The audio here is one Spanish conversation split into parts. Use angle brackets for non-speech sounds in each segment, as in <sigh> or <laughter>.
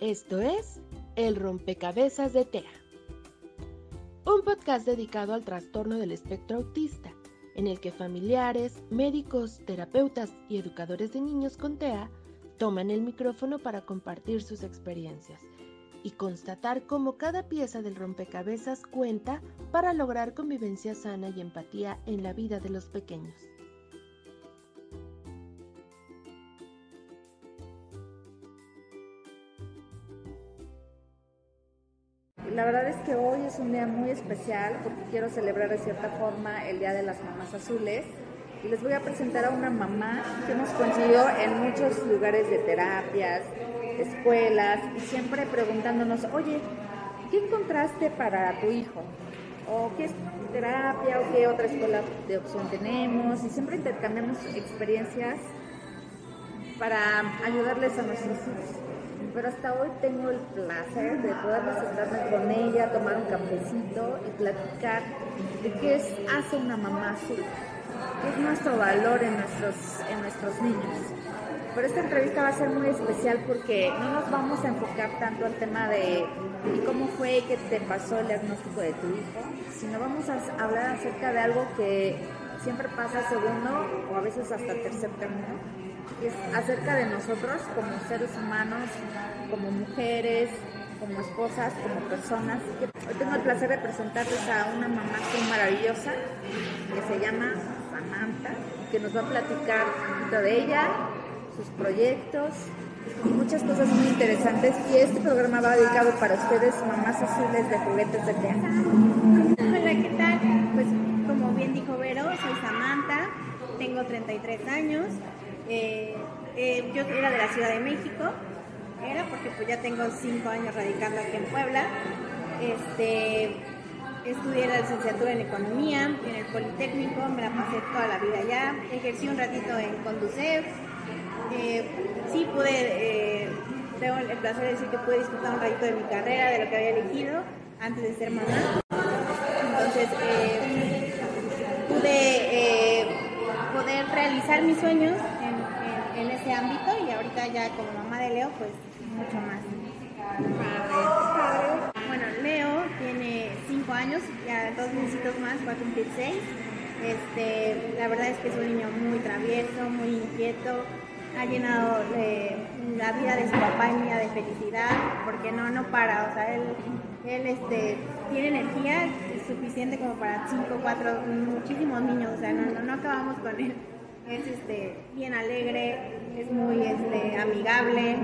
Esto es El Rompecabezas de TEA, un podcast dedicado al trastorno del espectro autista, en el que familiares, médicos, terapeutas y educadores de niños con TEA toman el micrófono para compartir sus experiencias y constatar cómo cada pieza del rompecabezas cuenta para lograr convivencia sana y empatía en la vida de los pequeños. La verdad es que hoy es un día muy especial porque quiero celebrar de cierta forma el Día de las Mamás Azules y les voy a presentar a una mamá que hemos conseguido en muchos lugares de terapias, escuelas y siempre preguntándonos, oye, ¿qué encontraste para tu hijo? ¿O qué terapia? ¿O qué otra escuela de opción tenemos? Y siempre intercambiamos experiencias para ayudarles a nuestros hijos pero hasta hoy tengo el placer de poder sentarme con ella, tomar un cafecito y platicar de qué es, hace una mamá azul, qué es nuestro valor en nuestros, en nuestros niños. Pero esta entrevista va a ser muy especial porque no nos vamos a enfocar tanto al tema de cómo fue que te pasó el diagnóstico de tu hijo, sino vamos a hablar acerca de algo que siempre pasa segundo o a veces hasta tercer término, es acerca de nosotros como seres humanos, como mujeres, como esposas, como personas. Hoy tengo el placer de presentarles a una mamá muy maravillosa que se llama Samantha, que nos va a platicar un poquito de ella, sus proyectos y muchas cosas muy interesantes. Y este programa va dedicado para ustedes, mamás azules de juguetes de teatro. Hola, ¿qué tal? Pues como bien dijo Vero, soy Samantha, tengo 33 años, eh, eh, yo era de la Ciudad de México, era porque pues ya tengo cinco años radicando aquí en Puebla. Este, estudié la licenciatura en Economía en el Politécnico, me la pasé toda la vida allá, ejercí un ratito en Conducef, eh, sí pude, tengo el placer de decir que pude disfrutar un ratito de mi carrera, de lo que había elegido antes de ser mamá. Entonces, pude poder realizar mis sueños en ese ámbito y ahorita ya como mamá de Leo, pues mucho más. Bueno, Leo tiene 5 años, ya dos meses más va a cumplir 6. Este, la verdad es que es un niño muy travieso, muy inquieto, ha llenado la vida de su papá y mía de felicidad, porque no, no para, o sea, él, él este, tiene energía suficiente como para 5, 4, muchísimos niños, o sea, no, no, no acabamos con él es este, bien alegre, es muy este, amigable,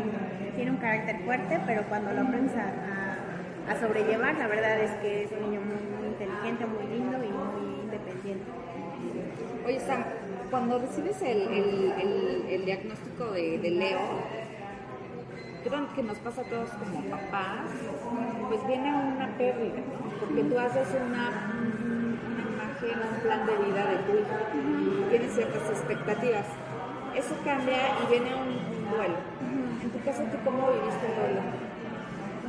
tiene un carácter fuerte, pero cuando lo aprendes a, sobrellevar, la verdad es que es un niño muy, inteligente, muy lindo y muy independiente. Oye, Sam, cuando recibes el, diagnóstico de, Leo, creo que nos pasa a todos como papás, pues viene una pérdida, porque tú haces una un plan de vida de tu hijo, tienes ciertas expectativas. Eso cambia y viene un, duelo. En tu caso, ¿tú cómo viviste el duelo?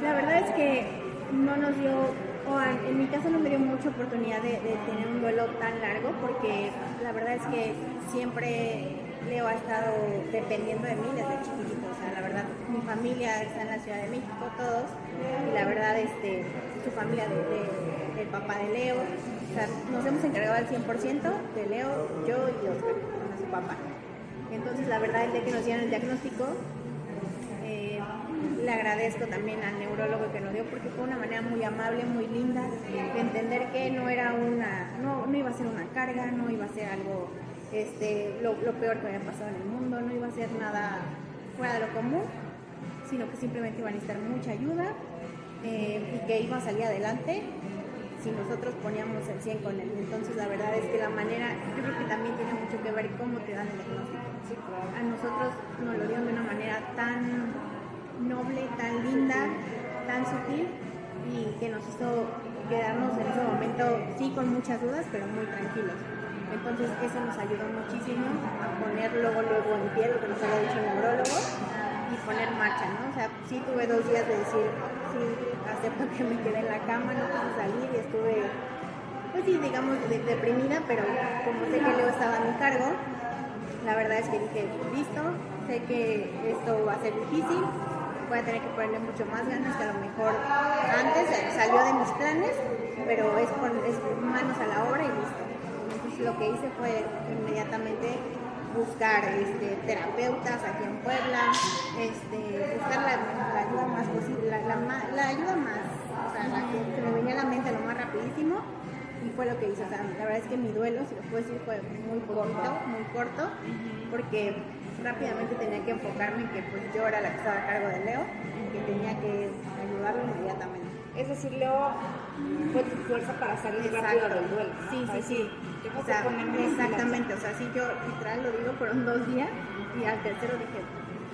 La verdad es que no nos dio, o en, mi caso no me dio mucha oportunidad de, tener un duelo tan largo porque la verdad es que siempre Leo ha estado dependiendo de mí desde chiquitito. O sea, la verdad, mi familia está en la Ciudad de México, todos, y la verdad, este, su familia de, del papá de Leo, nos hemos encargado al 100% de Leo, yo y Oscar, su papá. Entonces, la verdad, el día que nos dieron el diagnóstico, eh, le agradezco también al neurólogo que nos dio porque fue una manera muy amable, muy linda de entender que no era una, no, no iba a ser una carga, no iba a ser algo, este, lo, peor que había pasado en el mundo, no iba a ser nada fuera de lo común, sino que simplemente iba a necesitar mucha ayuda eh, y que iba a salir adelante si nosotros poníamos el 100 con él. Entonces la verdad es que la manera, yo creo que también tiene mucho que ver cómo te dan el diagnóstico. A nosotros nos lo dieron de una manera tan noble, tan linda, tan sutil y que nos hizo quedarnos en ese momento, sí con muchas dudas, pero muy tranquilos. Entonces eso nos ayudó muchísimo a poner luego, luego en pie lo que nos había dicho el neurólogo y poner marcha, ¿no? O sea, sí tuve dos días de decir, sí, acepto que me quedé en la cama, no pude salir y estuve, pues sí, digamos, deprimida, pero como sé que Leo estaba a mi cargo, la verdad es que dije, listo, sé que esto va a ser difícil, voy a tener que ponerle mucho más ganas que a lo mejor antes salió de mis planes, pero es, es manos a la obra y listo. Entonces lo que hice fue inmediatamente buscar este, terapeutas aquí en Puebla, este, buscar la, ayuda más posible, la, ayuda más, o sea, la que, me venía a la mente lo más rapidísimo y fue lo que hice. O sea, la verdad es que mi duelo, si lo puedo decir, fue muy corto, muy corto, porque rápidamente tenía que enfocarme en que pues yo era la que estaba a cargo de Leo y que tenía que ayudarlo inmediatamente. Es decir, Leo fue tu fuerza para salir rápido del duelo. Sí, sí, sí. O sea, exactamente, o sea, sí, yo literal lo digo, fueron dos días y al tercero dije,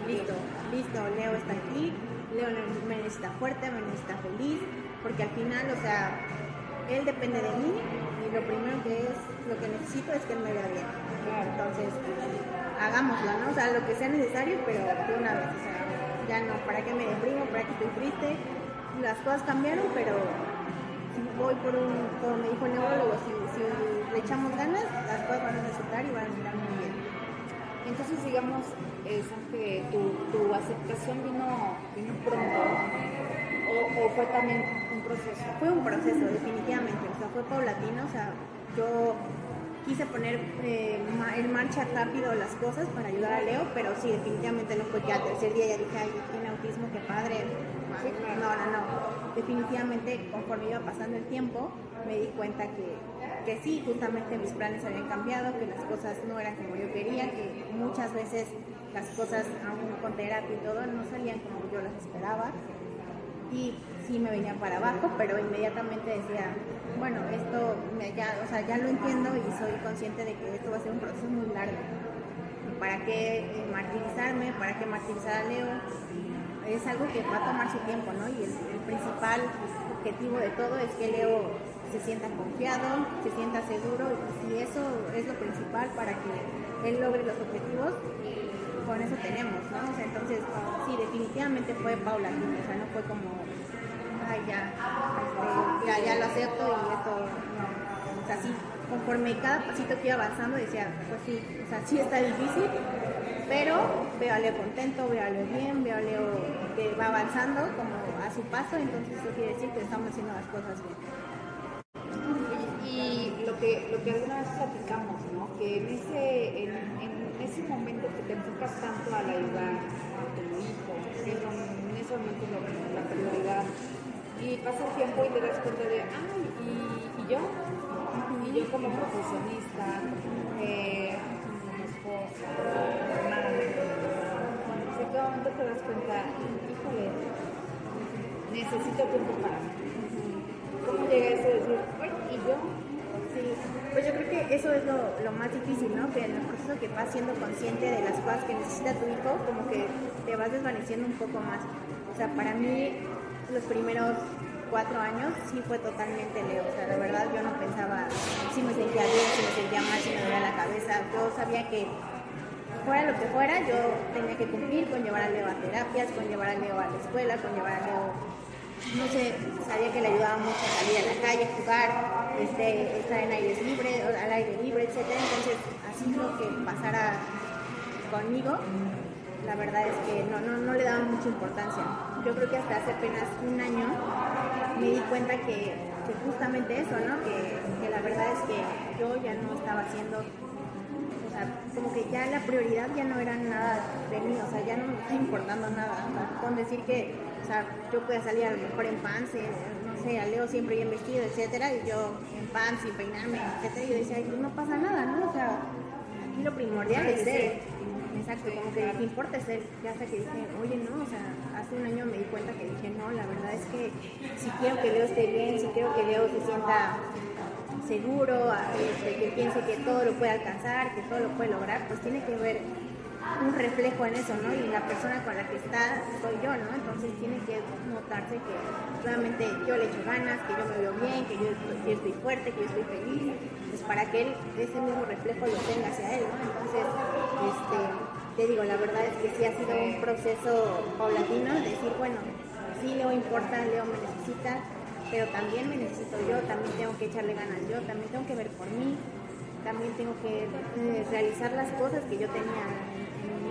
listo, listo, Leo está aquí, Leo me necesita fuerte, me necesita feliz, porque al final, o sea, él depende de mí y lo primero que es, lo que necesito es que él me vea bien. Entonces, hagámoslo, ¿no? O sea, lo que sea necesario, pero de una vez, o sea, ya no, ¿para qué me deprimo? ¿Para qué estoy triste? Las cosas cambiaron, pero si voy por un, como me dijo el neurólogo, si, le echamos ganas, las cosas van a resultar y van a estar muy bien. Entonces, digamos, es que tu, tu aceptación vino, vino pronto, o, fue también proceso. Fue un proceso, definitivamente, o sea, fue paulatino, o sea, yo quise poner eh, en marcha rápido las cosas para ayudar a Leo, pero sí, definitivamente no fue que al tercer día ya dije, ay, tiene autismo, qué padre. No, no, no. Definitivamente, conforme iba pasando el tiempo, me di cuenta que, que sí, justamente mis planes habían cambiado, que las cosas no eran como yo quería, que muchas veces las cosas, aún con terapia y todo, no salían como yo las esperaba. Y sí me venían para abajo, pero inmediatamente decía, bueno, esto me, ya, o sea, ya lo entiendo y soy consciente de que esto va a ser un proceso muy largo. ¿Para qué martirizarme? ¿Para qué martirizar a Leo? Es algo que va a tomar su tiempo, ¿no? Y el, principal objetivo de todo es que Leo se sienta confiado, se sienta seguro, y eso es lo principal para que él logre los objetivos, con eso tenemos, ¿no? Entonces, definitivamente fue paulatino, o sea, no fue como ya, este, ya, ya lo acepto y esto no. O sea, sí, conforme cada pasito que iba avanzando decía, pues sí, o sea, sí está difícil, pero veo a Leo contento, veo a Leo bien, veo a Leo que va avanzando como a su paso, entonces eso quiere decir que estamos haciendo las cosas bien. Y, lo que, lo que alguna vez platicamos, ¿no? Que en, en, ese momento que te enfocas tanto a la hijo, en ese momento la prioridad y pasa el tiempo y te das cuenta de, ay, ¿y, yo? Y yo como profesionista, eh, como esposa, madre, en cierto momento te das cuenta, híjole, necesito tiempo para mí. ¿Cómo llega eso de decir, ay, y yo? Pues yo creo que eso es lo, lo, más difícil, ¿no? Que en el proceso que vas siendo consciente de las cosas que necesita tu hijo, como que te vas desvaneciendo un poco más. O sea, para mí los primeros cuatro años sí fue totalmente Leo. O sea, de verdad yo no pensaba si me sentía bien, si me sentía mal, si me dolía la cabeza. Yo sabía que fuera lo que fuera, yo tenía que cumplir con llevar a Leo a terapias, con llevar a Leo a la escuela, con llevar a Leo, no sé, sabía que le ayudaba mucho a salir a la calle, jugar, este, estar en aire libre, al aire libre, etc. Entonces, así lo que pasara conmigo, la verdad es que no, no, no le daba mucha importancia. Yo creo que hasta hace apenas un año me di cuenta que, justamente eso, ¿no? Que, la verdad es que yo ya no estaba haciendo, o sea, como que ya la prioridad ya no era nada de mí, o sea, ya no me estaba importando nada. con decir que, o sea, yo podía salir a lo mejor en pants, no sé, a Leo siempre bien vestido, etcétera, y yo en pants sin peinarme, etcétera, y yo decía, pues no pasa nada, ¿no? O sea, aquí lo primordial es ser Exacto, como que qué importa él. Ya hasta que dije, oye, no, o sea, hace un año me di cuenta que dije, no, la verdad es que si quiero que Leo esté bien, si quiero que Leo se sienta seguro, este, que piense que todo lo puede alcanzar, que todo lo puede lograr, pues tiene que ver un reflejo en eso, ¿no? Y la persona con la que está soy yo, ¿no? Entonces tiene que notarse que realmente yo le echo ganas, que yo me veo bien, que yo, estoy fuerte, que yo estoy feliz, pues para que él ese mismo reflejo lo tenga hacia él, ¿no? Entonces, este, te digo, la verdad es que sí ha sido un proceso paulatino, decir, bueno, sí Leo importa, Leo me necesita, pero también me necesito yo, también tengo que echarle ganas yo, también tengo que ver por mí, también tengo que eh, realizar las cosas que yo tenía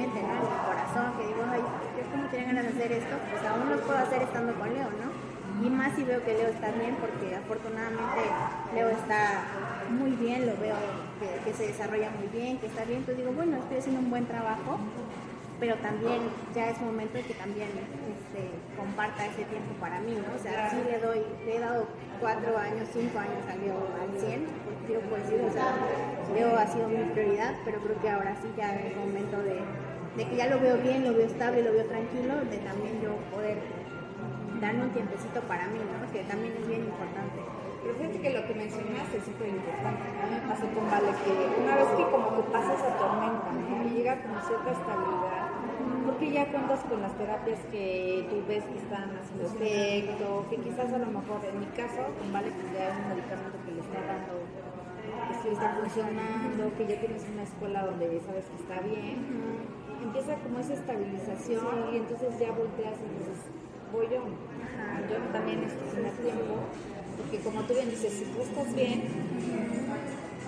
en mi corazón que digo, ay, yo como tenía ganas de hacer esto, pues aún lo puedo hacer estando con Leo, ¿no? Y más si veo que Leo está bien, porque afortunadamente Leo está muy bien, lo veo que, se desarrolla muy bien, que está bien, entonces digo, bueno, estoy haciendo un buen trabajo pero también ya es momento de que también este, comparta ese tiempo para mí, ¿no? O sea, sí le doy, le he dado cuatro años, cinco años a Leo al 100, quiero pues decir, o sea, Leo ha sido mi prioridad, pero creo que ahora sí ya es momento de, de que ya lo veo bien, lo veo estable, lo veo tranquilo, de también yo poder darme un tiempecito para mí, ¿no? Que también es bien importante. Pero fíjate que lo que mencionaste es súper importante. A mí me pasó con Vale que una vez que como que pasa esa tormenta ¿no? y llega como cierta estabilidad, porque ya cuentas con las terapias que tú ves que están haciendo efecto, que quizás a lo mejor en mi caso con Vale pues ya es un medicamento que le está dando, que sí está funcionando, que ya tienes una escuela donde sabes que está bien. Empieza como esa estabilización y entonces ya volteas y dices, voy yo. Yo también estoy en el tiempo porque como tú bien dices, si tú estás bien,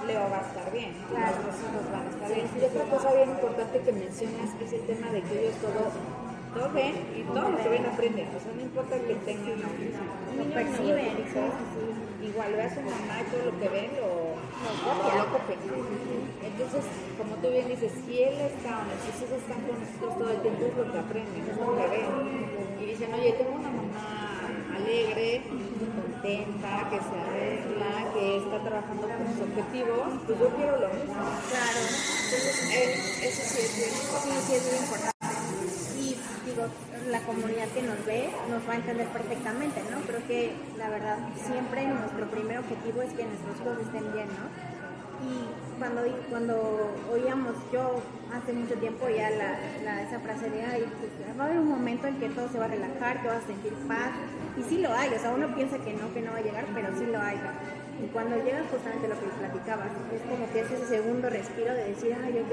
Leo va a estar bien, claro. los hijos van a estar bien. Y otra cosa bien importante que mencionas es el tema de que ellos todo, todo ven y todo lo que ven aprenden. O sea, no importa que tengan lo perciben, igual ve a su mamá y todo lo que ven lo, Entonces, como tú bien dices, si él está o sus hijos están con nosotros todo el tiempo, es lo que aprenden, es lo que ven. Y dicen, oye, tengo una mamá alegre, contenta, que se arregla, que está trabajando con sus objetivos, pues yo quiero lo mismo. Claro. Entonces, eh, eso sí es bien. Sí, sí es muy importante. La comunidad que nos ve nos va a entender perfectamente, ¿no? Creo que la verdad siempre nuestro primer objetivo es que nuestros hijos estén bien, ¿no? Y cuando, cuando oíamos, yo hace mucho tiempo ya la, la, esa frase de, ay, pues, va a haber un momento en que todo se va a relajar, que vas a sentir paz, y sí lo hay, o sea, uno piensa que no, que no va a llegar, pero sí lo hay. Y cuando llega justamente lo que platicabas, es como que es ese segundo respiro de decir, ay, ok,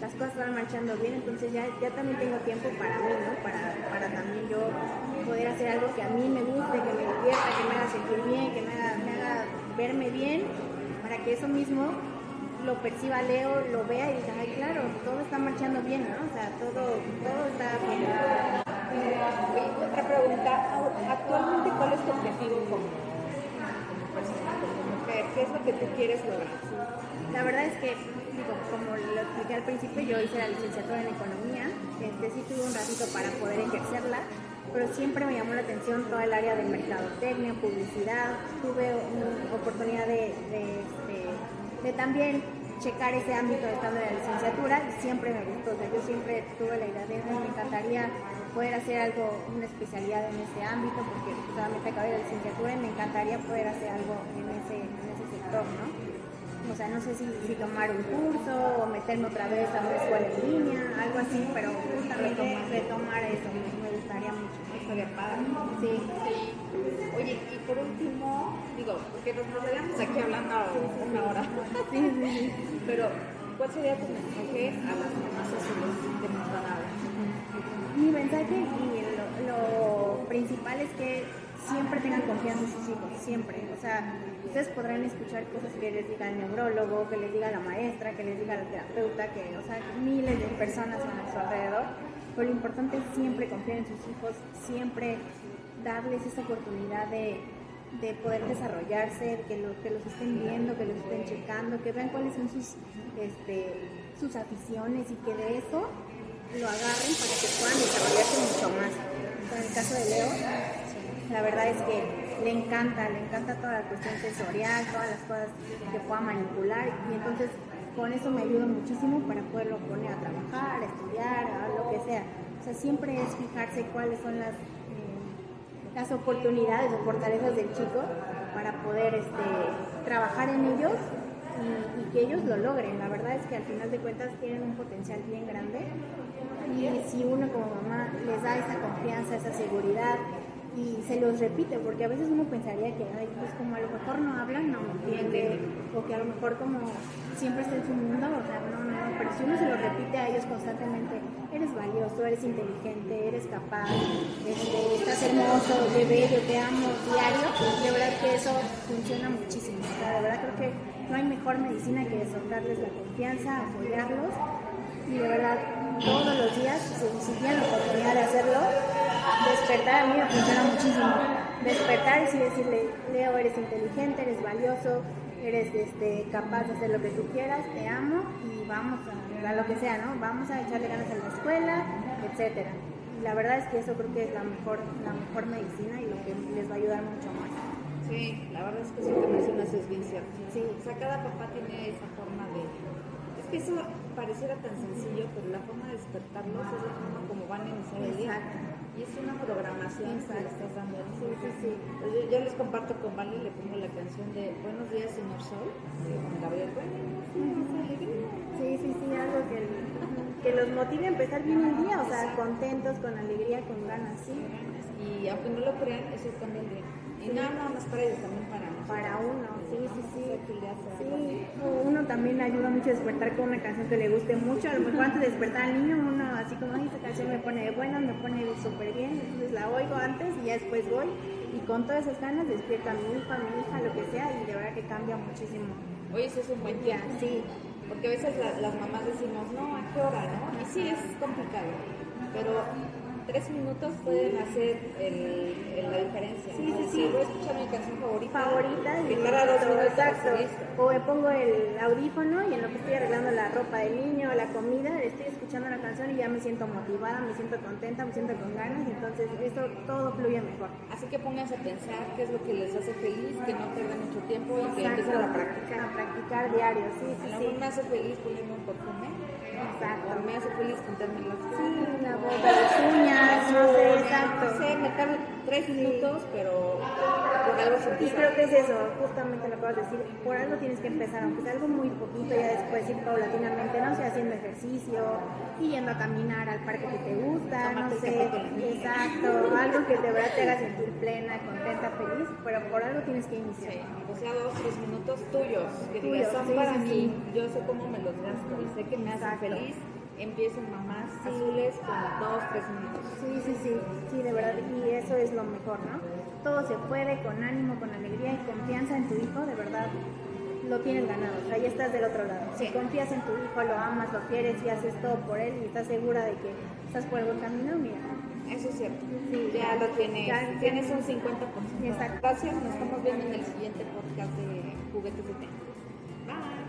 las cosas van marchando bien, entonces ya, ya también tengo tiempo para mí, ¿no? Para, para también yo poder hacer algo que a mí me guste, que me divierta, que me haga sentir bien, que me haga, me haga verme bien, para que eso mismo lo perciba Leo, lo vea y diga, ay, claro, todo está marchando bien, ¿no? O sea, todo, todo está bien. Otra pregunta, actualmente, ¿cuál es tu objetivo como ¿Qué es lo que tú quieres lograr? La verdad es que, digo, como lo expliqué al principio, yo hice la licenciatura en economía, este, sí tuve un ratito para poder ejercerla, pero siempre me llamó la atención todo el área de mercadotecnia, publicidad, tuve una oportunidad de, de, este, de también checar ese ámbito estando en la licenciatura y siempre me gustó, o sea, yo siempre tuve la idea de, me encantaría poder hacer algo, una especialidad en ese ámbito, porque solamente acabé la licenciatura y me encantaría poder hacer algo en ese, en O sea, no sé si, si, tomar un curso o meterme otra vez a una escuela en línea, algo así, pero justamente retomar, eso me, gustaría mucho. Estaría padre. Sí. sí. Oye, y por último, digo, porque nos, quedamos aquí hablando una hora. sí, sí, sí. <laughs> Pero, ¿cuál sería tu mensaje a las mamás azules que nos van a? Mi mensaje y lo, lo principal es que siempre tengan confianza en sus hijos, siempre. O sea, ustedes podrán escuchar cosas que les diga el neurólogo, que les diga la maestra, que les diga la terapeuta, que, o sea, miles de personas a su alrededor. Pero lo importante es siempre confiar en sus hijos, siempre darles esa oportunidad de, de poder desarrollarse, que, lo, que los estén viendo, que los estén checando, que vean cuáles son sus, este, sus aficiones y que de eso lo agarren para que puedan desarrollarse mucho más. En el caso de Leo, la verdad es que le encanta, le encanta toda la cuestión sensorial, todas las cosas que pueda manipular y entonces con eso me ayuda muchísimo para poderlo poner a trabajar, a estudiar, a lo que sea. O sea, siempre es fijarse cuáles son las, eh, las oportunidades o fortalezas del chico para poder este, trabajar en ellos y, y, que ellos lo logren. La verdad es que al final de cuentas tienen un potencial bien grande y si uno como mamá les da esa confianza, esa seguridad, y se los repite, porque a veces uno pensaría que, ay, pues como a lo mejor no hablan, no entiende, o que a lo mejor como siempre está en su mundo, o sea, no, no, pero si uno se lo repite a ellos constantemente, eres valioso, eres inteligente, eres capaz, este, estás hermoso, te bello, te amo, diario, de verdad que eso funciona muchísimo, o de verdad creo que no hay mejor medicina que eso, darles la confianza, apoyarlos, y de verdad todos los días, si, si tienen la oportunidad de hacerlo, despertar a mí me funciona muchísimo. Despertar y sí decirle, Leo, eres inteligente, eres valioso, eres este, capaz de hacer lo que tú quieras, te amo y vamos a, a lo que sea, ¿no? Vamos a echarle ganas a la escuela, etcétera. Y la verdad es que eso creo que es la mejor, la mejor medicina y lo que les va a ayudar mucho más. Sí, la verdad es que eso que mencionas es bien cierto. Sí, o sea, cada papá tiene esa forma de... Es que eso pareciera tan sencillo, pero la forma de despertarlos es la forma como van a iniciar el día. Y es una programación que le estás dando. Sí, sí, sí. Yo, yo, les comparto con Vale le pongo la canción de Buenos días, señor Sol, con Gabriel. Sí, sí, sí, algo que, que los motive a empezar bien el día, o sea, contentos, con alegría, con ganas, sí. Y aunque no lo crean, eso cambia el día. Y no nada más para ellos, también para nosotros. Para uno, sí, sí, sí. Sí, uno también ayuda mucho a despertar con una canción que le guste mucho. A lo mejor antes de despertar al niño, uno así como, ay, esta canción me pone buena, me pone súper bien, entonces la oigo antes y ya después voy. Y con todas esas ganas despierto a mi hijo, a mi hija, lo que sea, y de verdad que cambia muchísimo. Oye, ese es un buen día. Sí. Porque a veces la, las mamás decimos, no, ¿a qué hora, no? Y sí, es complicado. Pero tres minutos pueden hacer el, el, la diferencia. Sí, sí, sí. Voy a escuchar mi canción favorita. Favorita. Y dos minutos. Exacto. O me pongo el audífono y en lo que estoy arreglando la ropa del niño, la comida, estoy escuchando la canción y ya me siento motivada, me siento contenta, me siento con ganas y entonces eso todo fluye mejor. Así que pónganse a pensar qué es lo que les hace feliz, que no pierdan mucho tiempo y que empiecen a practicar. A practicar diario, sí, sí, A me hace feliz ponerme un perfume. Exacto. O me hace feliz pintarme las Sí, la boca, <laughs> las uñas, no sé, exacto. No sé, me tardo tres minutos, pero por algo se Y empieza. creo que es eso, justamente lo acabas de decir, por algo tienes que empezar, aunque sea algo muy poquito, ya después ir paulatinamente, no sé, haciendo ejercicio, y yendo a caminar al parque que te gusta, no sé, exacto, algo que de verdad te haga sentir plena, contenta, feliz, pero por algo tienes que iniciar. Sí, o sea, dos, tres minutos tuyos, que Tuyos, son sí, para mí, yo sé cómo me los gasto y sé que me hacen feliz. Empiecen mamás azules con dos, tres minutos. Sí, sí, sí, sí, de verdad, y eso es lo mejor, ¿no? Todo se puede con ánimo, con alegría y confianza en tu hijo, de verdad, lo tienes ganado, o sea, ya estás del otro lado. Si Sí. confías en tu hijo, lo amas, lo quieres y haces todo por él y estás segura de que estás por el buen camino, mira. Eso es cierto. Sí, ya lo tienes. ya- tienes un 50%. Exacto. Gracias. Nos estamos viendo en el siguiente podcast de Juguetes de Té. Bye.